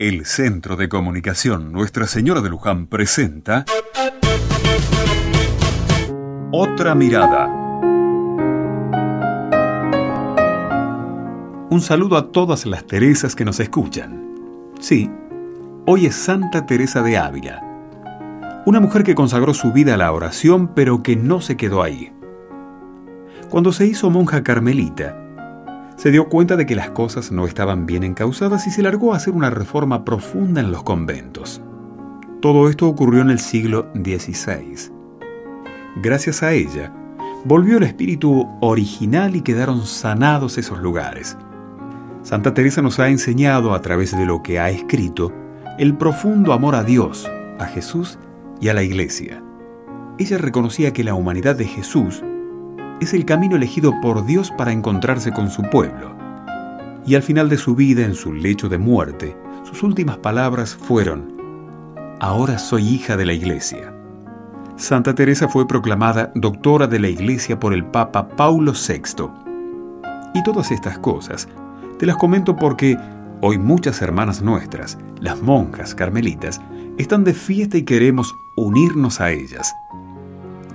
El Centro de Comunicación Nuestra Señora de Luján presenta Otra Mirada. Un saludo a todas las Teresas que nos escuchan. Sí, hoy es Santa Teresa de Ávila, una mujer que consagró su vida a la oración pero que no se quedó ahí. Cuando se hizo monja carmelita, se dio cuenta de que las cosas no estaban bien encausadas y se largó a hacer una reforma profunda en los conventos. Todo esto ocurrió en el siglo XVI. Gracias a ella, volvió el espíritu original y quedaron sanados esos lugares. Santa Teresa nos ha enseñado a través de lo que ha escrito el profundo amor a Dios, a Jesús y a la Iglesia. Ella reconocía que la humanidad de Jesús es el camino elegido por Dios para encontrarse con su pueblo. Y al final de su vida, en su lecho de muerte, sus últimas palabras fueron, Ahora soy hija de la Iglesia. Santa Teresa fue proclamada doctora de la Iglesia por el Papa Paulo VI. Y todas estas cosas te las comento porque hoy muchas hermanas nuestras, las monjas carmelitas, están de fiesta y queremos unirnos a ellas.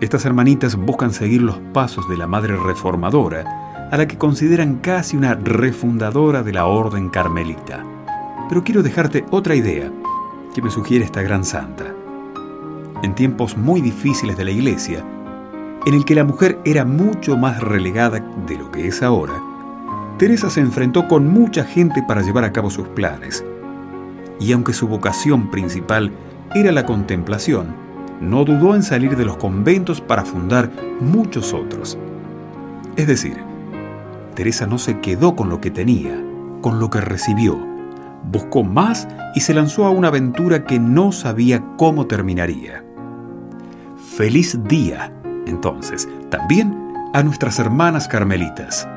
Estas hermanitas buscan seguir los pasos de la Madre Reformadora, a la que consideran casi una refundadora de la Orden Carmelita. Pero quiero dejarte otra idea que me sugiere esta gran santa. En tiempos muy difíciles de la Iglesia, en el que la mujer era mucho más relegada de lo que es ahora, Teresa se enfrentó con mucha gente para llevar a cabo sus planes. Y aunque su vocación principal era la contemplación, no dudó en salir de los conventos para fundar muchos otros. Es decir, Teresa no se quedó con lo que tenía, con lo que recibió, buscó más y se lanzó a una aventura que no sabía cómo terminaría. Feliz día, entonces, también a nuestras hermanas carmelitas.